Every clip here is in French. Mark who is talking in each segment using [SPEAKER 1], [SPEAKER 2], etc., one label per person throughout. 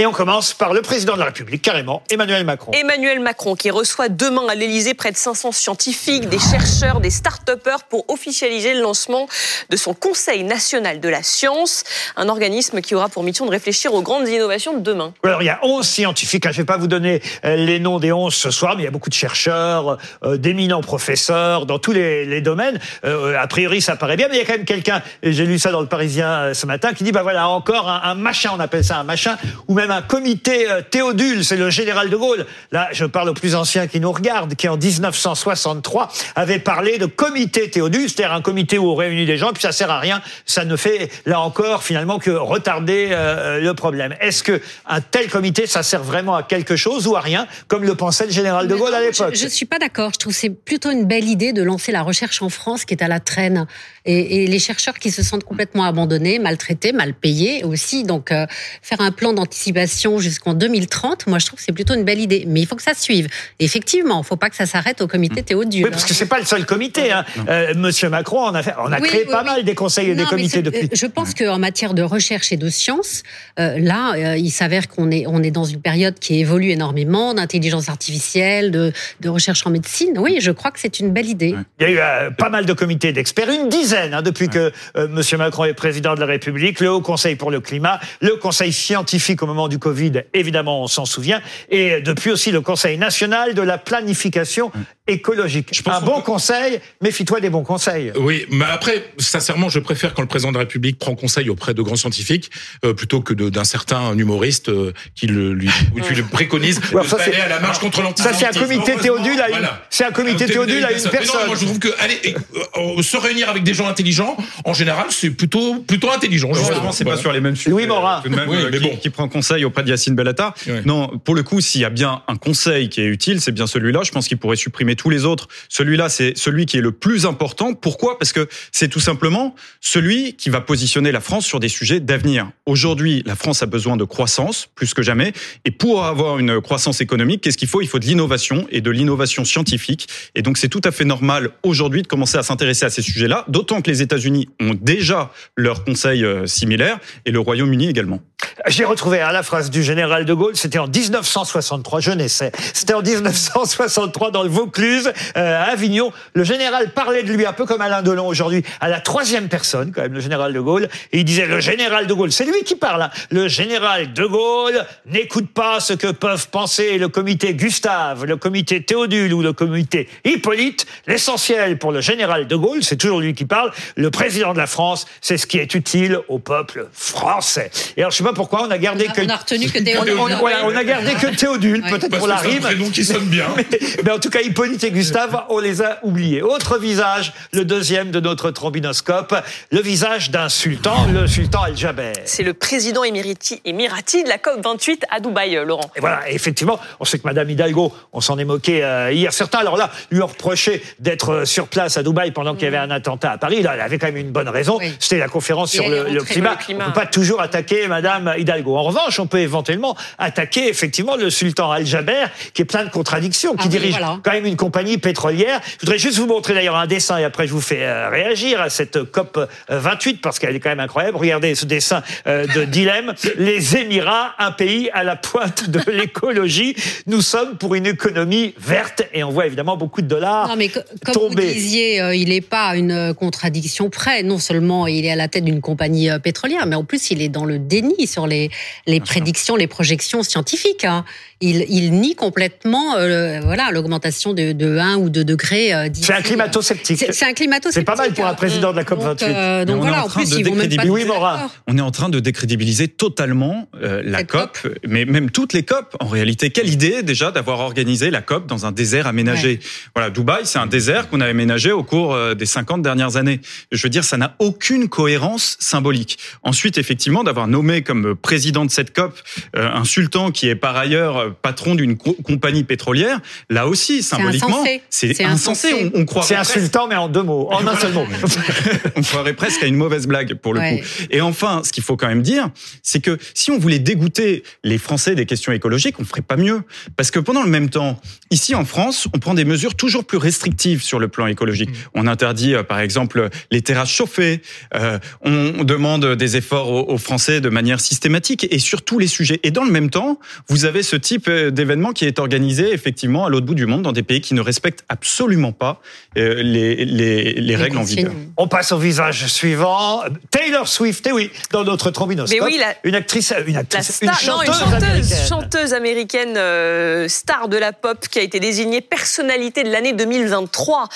[SPEAKER 1] Et on commence par le président de la République, carrément, Emmanuel Macron.
[SPEAKER 2] Emmanuel Macron qui reçoit demain à l'Elysée près de 500 scientifiques, des chercheurs, des start-upers pour officialiser le lancement de son Conseil national de la science, un organisme qui aura pour mission de réfléchir aux grandes innovations de demain.
[SPEAKER 1] Alors il y a 11 scientifiques, hein, je ne vais pas vous donner euh, les noms des 11 ce soir, mais il y a beaucoup de chercheurs, euh, d'éminents professeurs dans tous les, domaines. Euh, a priori ça paraît bien, mais il y a quand même quelqu'un, j'ai lu ça dans le Parisien ce matin, qui dit, bah voilà, encore un, un machin, on appelle ça un machin, ou même un comité Théodule, c'est le général de Gaulle. Là, je parle aux plus anciens qui nous regardent, qui en 1963 avait parlé de comité Théodule, c'est-à-dire un comité où on réunit des gens, puis ça sert à rien, ça ne fait là encore finalement que retarder euh, le problème. Est-ce que un tel comité, ça sert vraiment à quelque chose ou à rien, comme le pensait le général de Gaulle à l'époque?
[SPEAKER 3] Je ne suis pas d'accord. Je trouve c'est plutôt une belle idée de lancer la recherche en France qui est à la traîne et, et les chercheurs qui se sentent complètement abandonnés, maltraités, mal payés aussi. Donc euh, faire un plan d'anticipation jusqu'en 2030, moi je trouve que c'est plutôt une belle idée. Mais il faut que ça suive. effectivement, il ne faut pas que ça s'arrête au comité Théodule.
[SPEAKER 1] Oui, parce que c'est pas le seul comité. Hein. Euh, Monsieur Macron on a, fait, on a créé pas mal des conseils et des comités depuis.
[SPEAKER 3] Je pense qu'en matière de recherche et de science, euh, là, euh, il s'avère qu'on est, on est dans une période qui évolue énormément, d'intelligence artificielle, de, de, recherche en médecine. Oui, je crois que c'est une belle idée.
[SPEAKER 1] Il y a eu euh, pas mal de comités d'experts, une dizaine hein, depuis que Monsieur Macron est président de la République, le Haut Conseil pour le climat, le Conseil scientifique au moment du Covid, évidemment, on s'en souvient, et depuis aussi le Conseil national de la planification écologique. Je pense un bon conseil, méfie-toi des bons conseils.
[SPEAKER 4] Oui, mais après, sincèrement, je préfère quand le président de la République prend conseil auprès de grands scientifiques euh, plutôt que d'un certain humoriste euh, qui le, lui, qui le préconise ouais, ça, aller à la marche contre l'antisémitisme.
[SPEAKER 1] Ça, c'est un comité théodule à une, c'est un comité théodule à une personne. Non,
[SPEAKER 4] moi, je trouve que aller, euh, se réunir avec des gens intelligents, en général, c'est plutôt, plutôt intelligent.
[SPEAKER 5] Justement, c'est pas sur les mêmes sujets.
[SPEAKER 1] Oui, Morin.
[SPEAKER 5] Même, oui, mais qui, bon. qui prend conseil auprès de Yacine Bellatar. Non, pour le coup, s'il y a bien un conseil qui est utile, c'est bien celui-là. Je pense qu'il pourrait supprimer tous les autres. Celui-là, c'est celui qui est le plus important. Pourquoi? Parce que c'est tout simplement celui qui va positionner la France sur des sujets d'avenir. Aujourd'hui, la France a besoin de croissance, plus que jamais. Et pour avoir une croissance économique, qu'est-ce qu'il faut? Il faut de l'innovation et de l'innovation scientifique. Et donc, c'est tout à fait normal aujourd'hui de commencer à s'intéresser à ces sujets-là, d'autant que les États-Unis ont déjà leur conseil euh, similaire et le Royaume-Uni également.
[SPEAKER 1] J'ai retrouvé à la phrase du général de Gaulle, c'était en 1963, je naissais. C'était en 1963 dans le Vaucluse, euh, à Avignon. Le général parlait de lui un peu comme Alain Delon aujourd'hui, à la troisième personne, quand même, le général de Gaulle. Et il disait, le général de Gaulle, c'est lui qui parle, hein. le général de Gaulle n'écoute pas ce que peuvent penser le comité Gustave, le comité Théodule ou le comité Hippolyte. L'essentiel pour le général de Gaulle, c'est toujours lui qui parle. Le président de la France, c'est ce qui est utile au peuple français. Et alors, je sais pas pourquoi on a gardé
[SPEAKER 3] on
[SPEAKER 1] que.
[SPEAKER 3] On a retenu que Théodule.
[SPEAKER 1] On, on, a gardé que Théodule, peut-être pour la rime.
[SPEAKER 4] C'est qui sonne bien.
[SPEAKER 1] Mais, en tout cas, Hippolyte et Gustave, on les a oubliés. Autre visage, le deuxième de notre trombinoscope, le visage d'un sultan, le sultan Al-Jaber.
[SPEAKER 2] C'est le président émirati, émirati de la COP28 à Dubaï, euh, Laurent.
[SPEAKER 1] Et voilà, effectivement, on sait que Madame Hidalgo, on s'en est moqué euh, hier. Certains, alors là, lui ont reproché d'être euh, sur place à Dubaï pendant qu'il y avait un attentat à Paris. Là, elle avait quand même une bonne raison. Oui. C'était la conférence sur le, le, climat. le, climat. On ne peut pas toujours attaquer Madame Hidalgo. En revanche, on peut éventuellement attaquer effectivement le sultan Al-Jaber, qui est plein de contradictions, qui ah dirige voilà. quand même une compagnie pétrolière. Je voudrais juste vous montrer d'ailleurs un dessin et après je vous fais euh, réagir à cette COP 28 parce qu'elle est quand même incroyable. Regardez ce dessin euh, de dilemme. Les Émirats, un pays à la pointe de l'écologie. Nous sommes pour une économie verte et on voit évidemment beaucoup de dollars
[SPEAKER 3] non, mais
[SPEAKER 1] comme
[SPEAKER 3] tomber. vous disiez, euh, il n'est pas une contradiction près. Non seulement il est à la tête d'une compagnie euh, pétrolière, mais en plus il est dans le déni sur les, les prédictions, les projections scientifiques. Hein. Il, il, nie complètement euh, voilà l'augmentation de, de 1 ou 2 degrés. Euh,
[SPEAKER 1] c'est un climato-sceptique.
[SPEAKER 3] C'est un climato-sceptique.
[SPEAKER 1] C'est pas mal pour un président de la COP 28.
[SPEAKER 3] Donc, euh, donc voilà, en plus, ils vont même pas
[SPEAKER 1] oui, Morin.
[SPEAKER 5] On est en train de décrédibiliser totalement euh, la COP, COP, mais même toutes les COP. En réalité, quelle idée déjà d'avoir organisé la COP dans un désert aménagé? Ouais. Voilà, Dubaï, c'est un désert qu'on a aménagé au cours des 50 dernières années. Je veux dire, ça n'a aucune cohérence symbolique. Ensuite, effectivement, d'avoir nommé comme président de cette COP un sultan qui est par ailleurs patron d'une co compagnie pétrolière, là aussi, symboliquement,
[SPEAKER 3] c'est
[SPEAKER 5] insensé. insensé. On, on croirait
[SPEAKER 1] c'est insultant, mais en deux mots, en un seul mot.
[SPEAKER 5] on croirait presque à une mauvaise blague, pour le ouais. coup. Et enfin, ce qu'il faut quand même dire, c'est que si on voulait dégoûter les Français des questions écologiques, on ferait pas mieux. Parce que pendant le même temps, ici en France, on prend des mesures toujours plus restrictives sur le plan écologique. Mmh. On interdit, euh, par exemple, les terrasses chauffées. Euh, on demande des efforts aux, aux Français de manière systématique systématique et sur tous les sujets. Et dans le même temps, vous avez ce type euh, d'événement qui est organisé effectivement à l'autre bout du monde dans des pays qui ne respectent absolument pas euh, les, les, les règles en vigueur.
[SPEAKER 1] On passe au visage suivant. Taylor Swift, et eh oui, dans notre trombinoscope. Mais oui, une actrice, une actrice,
[SPEAKER 2] une, chanteuse, chanteuse, américaine, euh, star de la pop qui a été désignée personnalité de l'année 2023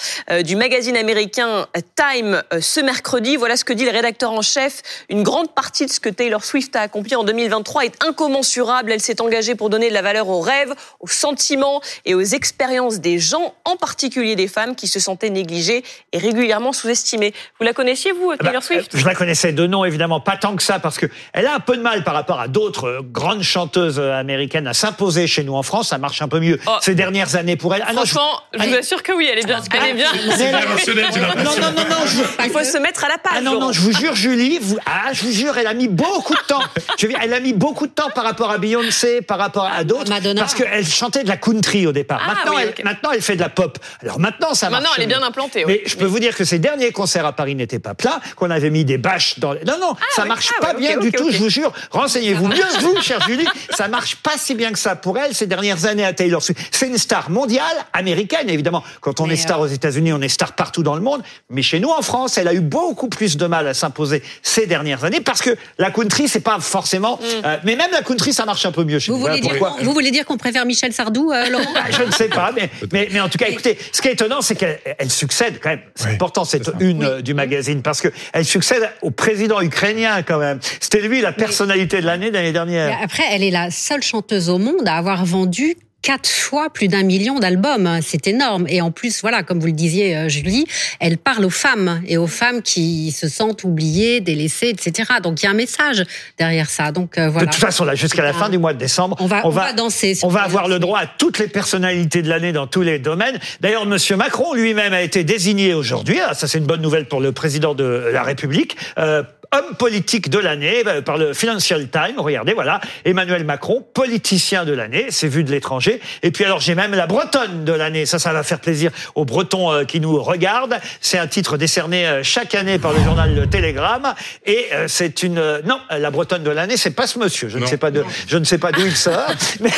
[SPEAKER 2] du magazine américain Time ce mercredi. Voilà ce que dit le rédacteur en chef. Une grande partie de ce que Taylor Swift a accompli en 2023 est incommensurable. Elle s'est engagée pour donner de la valeur aux rêves, aux sentiments et aux expériences des gens, en particulier des femmes qui se sentaient négligées et régulièrement sous-estimées. Vous la connaissiez, vous, ah bah, Taylor Swift
[SPEAKER 1] euh, Je la connaissais de nom, évidemment, pas tant que ça, parce que elle a un peu de mal par rapport à d'autres euh, grandes chanteuses euh, américaines à s'imposer chez nous en France. Ça marche un peu mieux oh. ces dernières années pour elle.
[SPEAKER 2] Ah Franchement, je, vous assure que oui, elle est bien. elle est bien.
[SPEAKER 1] non, non, non, non.
[SPEAKER 2] Il faut se mettre à la page.
[SPEAKER 1] Ah non, non, je vous jure, Julie, vous... ah, je vous jure, elle a mis beaucoup de temps. Je elle a mis beaucoup de temps par rapport à Beyoncé, par rapport à d'autres, parce qu'elle chantait de la country au départ. Ah maintenant, elle, maintenant, elle fait de la pop. Alors maintenant, ça
[SPEAKER 2] marche.
[SPEAKER 1] Maintenant,
[SPEAKER 2] elle est bien implantée.
[SPEAKER 1] Mais je peux vous dire que ses derniers concerts à Paris n'étaient pas plats, qu'on avait mis des bâches dans. Non, non, ah ça marche ah pas bien du tout. Je vous jure. Renseignez-vous mieux vous, chère Julie. Ça marche pas si bien que ça pour elle ces dernières années à Taylor Swift. C'est une star mondiale, américaine évidemment. Quand on est star euh, aux États-Unis, on est star partout dans le monde. Mais chez nous, en France, elle a eu beaucoup plus de mal à s'imposer ces dernières années parce que la country, c'est pas forcément. Mm. Euh, mais même la country, ça marche un peu mieux chez
[SPEAKER 3] vous. Voulez dire vous voulez dire qu'on préfère Michel Sardou, euh, Laurent?
[SPEAKER 1] Ah, Je ne sais pas, mais, mais, mais, en tout cas, écoutez, ce qui est étonnant, c'est qu'elle succède quand même. C'est important cette une euh, du magazine parce que elle succède au président ukrainien quand même. C'était lui la personnalité de l'année l'année dernière.
[SPEAKER 3] Après, elle est la seule chanteuse au monde à avoir vendu quatre fois plus d'un million d'albums. C'est énorme. Et en plus, voilà, comme vous le disiez, euh, Julie, elle parle aux femmes et aux femmes qui se sentent oubliées, délaissées, etc. Donc il y a un message derrière ça. Donc euh, voilà.
[SPEAKER 1] De toute façon, là, jusqu'à la fin du mois de décembre,
[SPEAKER 3] on va, on va, danser.
[SPEAKER 1] On va avoir le droit à toutes les personnalités de l'année dans tous les domaines. D'ailleurs, Monsieur Macron lui-même a été désigné aujourd'hui. Ah, ça, c'est une bonne nouvelle pour le président de la République. Euh, homme politique de l'année euh, par le Financial Times. Regardez, voilà, Emmanuel Macron, politicien de l'année, c'est vu de l'étranger. Et puis alors j'ai même la Bretonne de l'année. Ça, ça va faire plaisir aux Bretons euh, qui nous regardent. C'est un titre décerné euh, chaque année par le journal Le Télégramme. Et c'est une non, la Bretonne de l'année, c'est pas ce monsieur. Je ne sais pas de, je ne sais pas d'où il sort. mais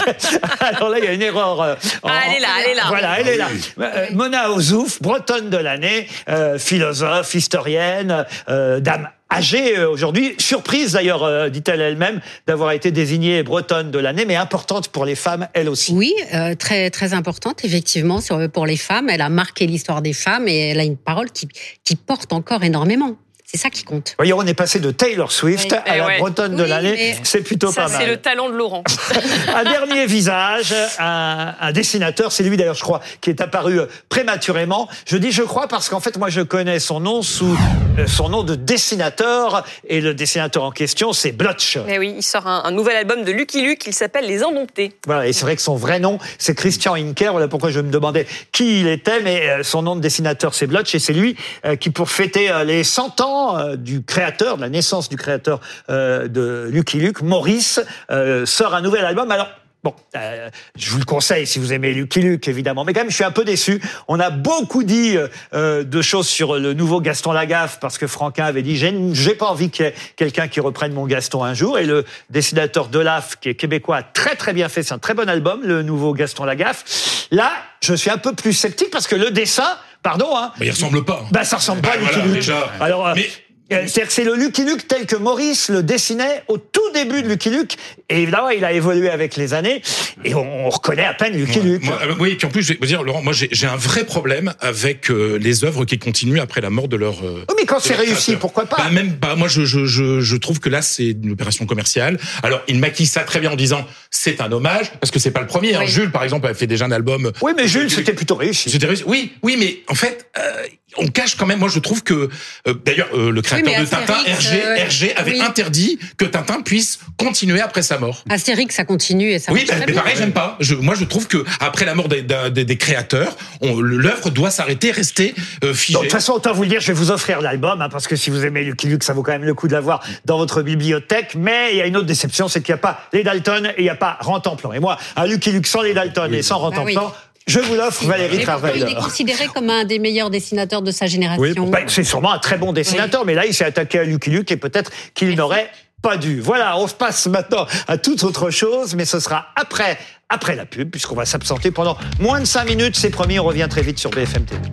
[SPEAKER 1] alors là, il y a une erreur.
[SPEAKER 2] ah, elle est là, elle est là.
[SPEAKER 1] Voilà, elle est là. Mona Ozouf, Bretonne de l'année, philosophe, historienne, dame âgée euh, aujourd'hui, surprise d'ailleurs, euh, dit-elle elle-même, d'avoir été désignée bretonne de l'année, mais importante pour les femmes, elle aussi.
[SPEAKER 3] Oui, euh, très très importante effectivement pour les femmes. Elle a marqué l'histoire des femmes et elle a une parole qui, qui porte encore énormément. C'est ça qui compte.
[SPEAKER 1] Voyons, on est passé de Taylor Swift à la bretonne de l'année. C'est plutôt pas
[SPEAKER 2] mal. C'est le talent de Laurent.
[SPEAKER 1] un dernier visage, un, dessinateur, c'est lui d'ailleurs, je crois, qui est apparu euh, prématurément. Je dis je crois parce qu'en fait, moi, je connais son nom sous euh, son nom de dessinateur et le dessinateur en question, c'est Blotch.
[SPEAKER 2] Et eh oui, il sort un, nouvel album de Lucky Luke, il s'appelle Les Indomptés.
[SPEAKER 1] Voilà, et c'est vrai que son vrai nom, c'est Christian Inker. Voilà pourquoi je me demandais qui il était, mais euh, son nom de dessinateur, c'est Blotch et c'est lui qui, pour fêter les 100 ans euh, du créateur, de la naissance du créateur euh, de Lucky Luke, Maurice, euh, sort un nouvel album. Alors, Bon, je vous le conseille si vous aimez Lucky Luke, évidemment. Mais quand même, je suis un peu déçu. On a beaucoup dit de choses sur le nouveau Gaston Lagaffe parce que Franquin avait dit j'ai pas envie qu'il y ait quelqu'un qui reprenne mon Gaston un jour. Et le dessinateur Delaf, qui est québécois, a très très bien fait. C'est un très bon album, le nouveau Gaston Lagaffe. Là, je suis un peu plus sceptique parce que le dessin, pardon, hein.
[SPEAKER 4] il ressemble pas.
[SPEAKER 1] Bah, ça ressemble pas à Lucky Luke. Alors, euh, c'est-à-dire que c'est le Lucky Luke tel que Maurice le dessinait au tout début de Lucky Luke. Et évidemment, il a évolué avec les années. Et on, reconnaît à peine Lucky Luke.
[SPEAKER 4] Euh, oui, et puis en plus, je vais vous dire, Laurent, moi j'ai un vrai problème avec euh, les œuvres qui continuent après la mort de leur. oui,
[SPEAKER 1] mais quand c'est réussi, pourquoi pas
[SPEAKER 4] bah, Même bah, moi, je, je, je, je, trouve que là, c'est une opération commerciale. Alors, il maquille ça très bien en disant c'est un hommage, parce que c'est pas le premier. Hein. Jules, par exemple, a fait déjà un album.
[SPEAKER 1] Oui, mais Jules, c'était plutôt réussi.
[SPEAKER 4] C'était réussi. Oui, oui, mais en fait, on cache quand même. Moi, je trouve que, d'ailleurs, le créateur de Tintin, Hergé, euh, avait interdit que Tintin puisse continuer après sa mort.
[SPEAKER 3] Astérix, ça continue et ça.
[SPEAKER 4] Oui, mais pareil, j'aime pas. moi, je trouve que après la mort des, des, créateurs, l'œuvre doit s'arrêter, rester euh, figée.
[SPEAKER 1] de toute façon, autant vous le dire, je vais vous offrir l'album, hein, parce que si vous aimez Lucky Luke, ça vaut quand même le coup de l'avoir dans votre bibliothèque. Mais il y a une autre déception, c'est qu'il n'y a pas les Dalton et il n'y a pas Rantanplan. Et moi, un Lucky Luke sans les Dalton et sans Rantanplan, bah je vous l'offre, Valérie Travailleur.
[SPEAKER 3] Il est considéré comme un des meilleurs dessinateurs de sa génération.
[SPEAKER 1] Oui, bah, c'est sûrement un très bon dessinateur, mais là, il s'est attaqué à Lucky Luke et peut-être qu'il n'aurait pas dû. Voilà, on se passe maintenant à toute autre chose, mais ce sera après, après la pub, puisqu'on va s'absenter pendant moins de 5 minutes. C'est promis, on revient très vite sur BFM TV.